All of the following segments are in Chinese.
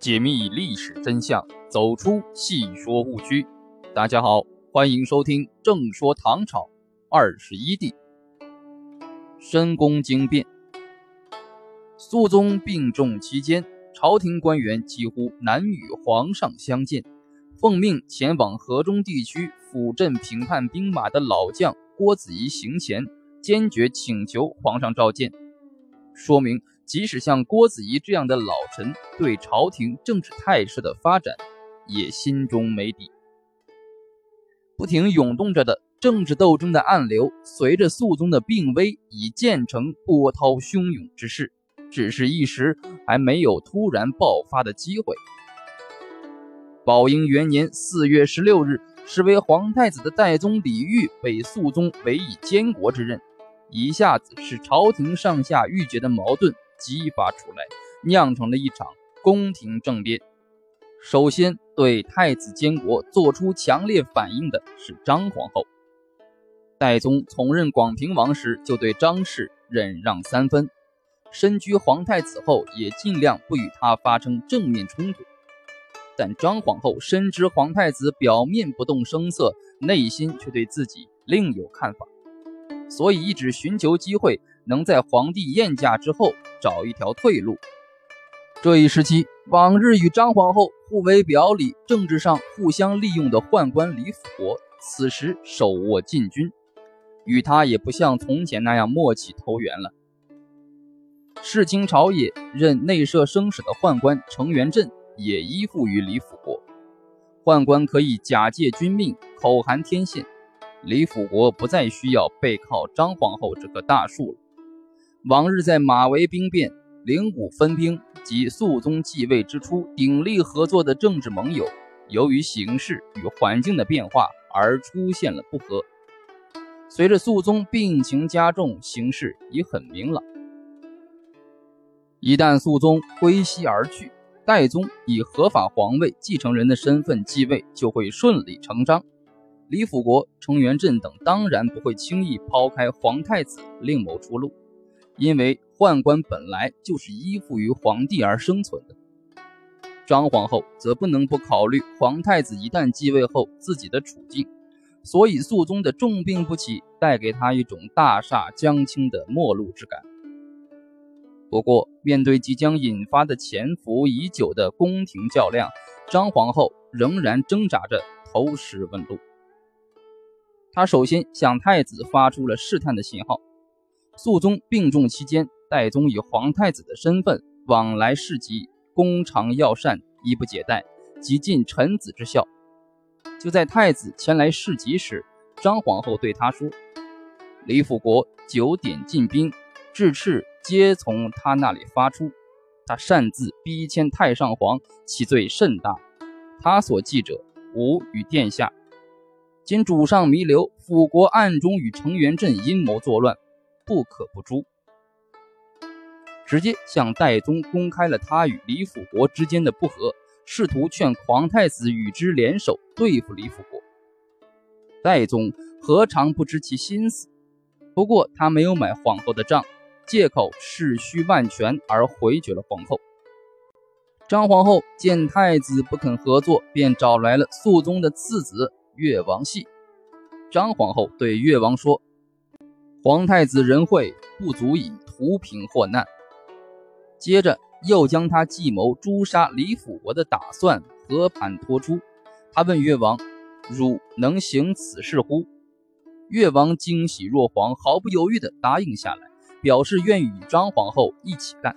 解密历史真相，走出戏说误区。大家好，欢迎收听《正说唐朝二十一帝》。深宫惊变，肃宗病重期间，朝廷官员几乎难与皇上相见。奉命前往河中地区辅镇平叛兵马的老将郭子仪行前，坚决请求皇上召见，说明。即使像郭子仪这样的老臣，对朝廷政治态势的发展也心中没底。不停涌动着的政治斗争的暗流，随着肃宗的病危，已渐成波涛汹涌之势，只是一时还没有突然爆发的机会。宝应元年四月十六日，是为皇太子的代宗李煜被肃宗委以监国之任，一下子使朝廷上下郁结的矛盾。激发出来，酿成了一场宫廷政变。首先对太子监国做出强烈反应的是张皇后。代宗从任广平王时，就对张氏忍让三分，身居皇太子后，也尽量不与他发生正面冲突。但张皇后深知皇太子表面不动声色，内心却对自己另有看法，所以一直寻求机会。能在皇帝宴驾之后找一条退路。这一时期，往日与张皇后互为表里、政治上互相利用的宦官李辅国，此时手握禁军，与他也不像从前那样默契投缘了。世卿朝野任内设生史的宦官程元振也依附于李辅国。宦官可以假借君命，口含天线，李辅国不再需要背靠张皇后这棵大树了。往日在马嵬兵变、灵武分兵及肃宗继位之初鼎力合作的政治盟友，由于形势与环境的变化而出现了不和。随着肃宗病情加重，形势已很明朗。一旦肃宗归西而去，代宗以合法皇位继承人的身份继位，就会顺理成章。李辅国、程元振等当然不会轻易抛开皇太子另谋出路。因为宦官本来就是依附于皇帝而生存的，张皇后则不能不考虑皇太子一旦继位后自己的处境，所以肃宗的重病不起，带给他一种大厦将倾的末路之感。不过，面对即将引发的潜伏已久的宫廷较量，张皇后仍然挣扎着投石问路。她首先向太子发出了试探的信号。肃宗病重期间，代宗以皇太子的身份往来市集，公常要膳，衣不解带，极尽臣子之孝。就在太子前来市集时，张皇后对他说：“李辅国九点进兵，智赤皆从他那里发出。他擅自逼迁太上皇，其罪甚大。他所记者，吾与殿下。今主上弥留，辅国暗中与程元振阴谋作乱。”不可不诛，直接向代宗公开了他与李辅国之间的不和，试图劝皇太子与之联手对付李辅国。代宗何尝不知其心思？不过他没有买皇后的账，借口事虚万全而回绝了皇后。张皇后见太子不肯合作，便找来了肃宗的次子越王系。张皇后对越王说。皇太子仁惠不足以图平祸难，接着又将他计谋诛杀李辅国的打算和盘托出。他问越王：“汝能行此事乎？”越王惊喜若狂，毫不犹豫地答应下来，表示愿与张皇后一起干。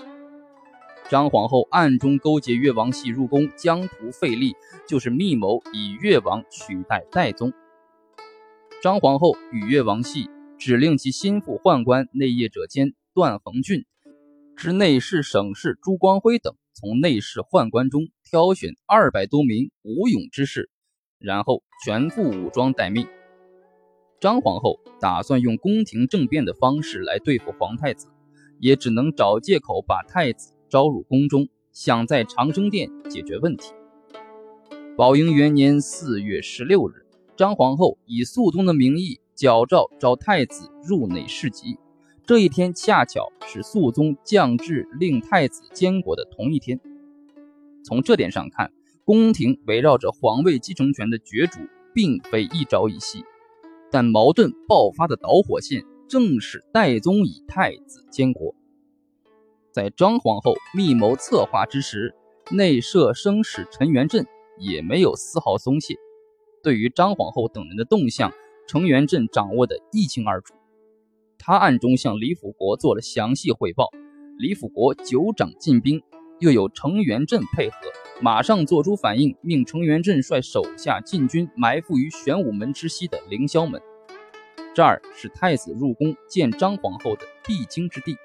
张皇后暗中勾结越王系入宫，将图费力，就是密谋以越王取代代宗。张皇后与越王系。指令其心腹宦官内业者兼段恒俊，之内侍省事朱光辉等，从内侍宦官中挑选二百多名武勇之士，然后全副武装待命。张皇后打算用宫廷政变的方式来对付皇太子，也只能找借口把太子招入宫中，想在长生殿解决问题。宝应元年四月十六日，张皇后以肃宗的名义。矫诏召太子入内侍疾，这一天恰巧是肃宗降旨令太子监国的同一天。从这点上看，宫廷围绕着皇位继承权的角逐，并非一朝一夕，但矛盾爆发的导火线正是代宗以太子监国。在张皇后密谋策划之时，内设生使陈元振也没有丝毫松懈。对于张皇后等人的动向，程元振掌握的一清二楚。他暗中向李辅国做了详细汇报，李辅国久掌进兵，又有程元振配合，马上做出反应，命程元振率手下进军埋伏于玄武门之西的凌霄门。这儿是太子入宫见张皇后的必经之地。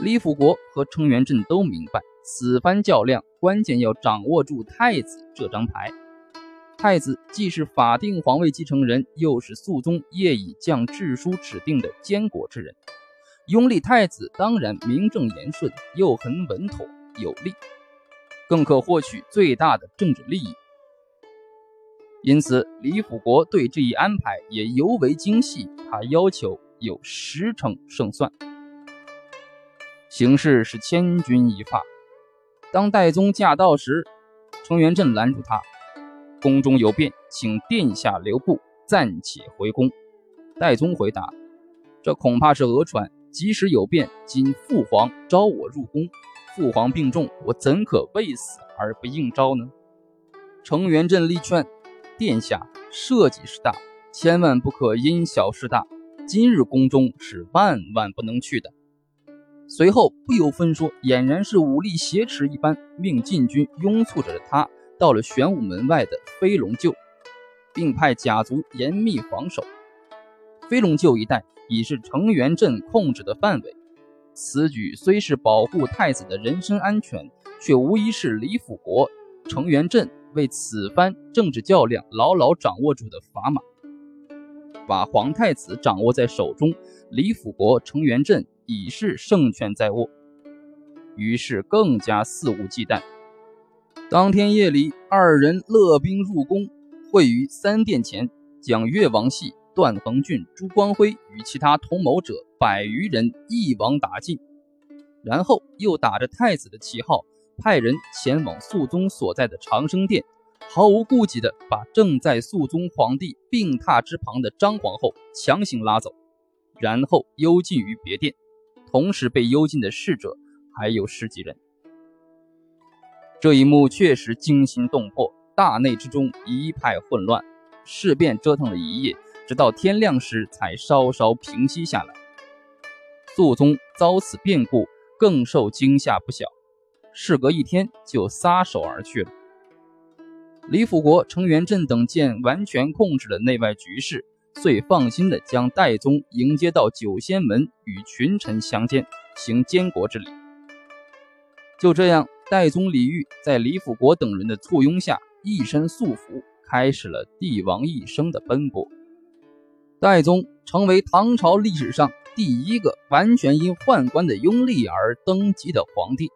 李辅国和程元振都明白，此番较量关键要掌握住太子这张牌。太子既是法定皇位继承人，又是肃宗业已降制书指定的监国之人，拥立太子当然名正言顺，又很稳妥有力，更可获取最大的政治利益。因此，李辅国对这一安排也尤为精细，他要求有十成胜算。形势是千钧一发，当代宗驾到时，程元振拦住他。宫中有变，请殿下留步，暂且回宫。戴宗回答：“这恐怕是讹传。即使有变，今父皇召我入宫，父皇病重，我怎可为死而不应召呢？”程元振力劝：“殿下，社稷是大，千万不可因小失大。今日宫中是万万不能去的。”随后不由分说，俨然是武力挟持一般，命禁军拥簇着他。到了玄武门外的飞龙厩，并派甲卒严密防守。飞龙厩一带已是程元镇控制的范围。此举虽是保护太子的人身安全，却无疑是李辅国、程元镇为此番政治较量牢牢掌握住的砝码。把皇太子掌握在手中，李辅国、程元镇已是胜券在握，于是更加肆无忌惮。当天夜里，二人勒兵入宫，会于三殿前，将越王系、段恒俊、朱光辉与其他同谋者百余人一网打尽，然后又打着太子的旗号，派人前往肃宗所在的长生殿，毫无顾忌地把正在肃宗皇帝病榻之旁的张皇后强行拉走，然后幽禁于别殿。同时被幽禁的侍者还有十几人。这一幕确实惊心动魄，大内之中一派混乱，事变折腾了一夜，直到天亮时才稍稍平息下来。肃宗遭此变故，更受惊吓不小，事隔一天就撒手而去了。李辅国、程元振等见完全控制了内外局势，遂放心地将代宗迎接到九仙门，与群臣相见，行监国之礼。就这样。戴宗李煜在李辅国等人的簇拥下，一身素服，开始了帝王一生的奔波。戴宗成为唐朝历史上第一个完全因宦官的拥立而登基的皇帝。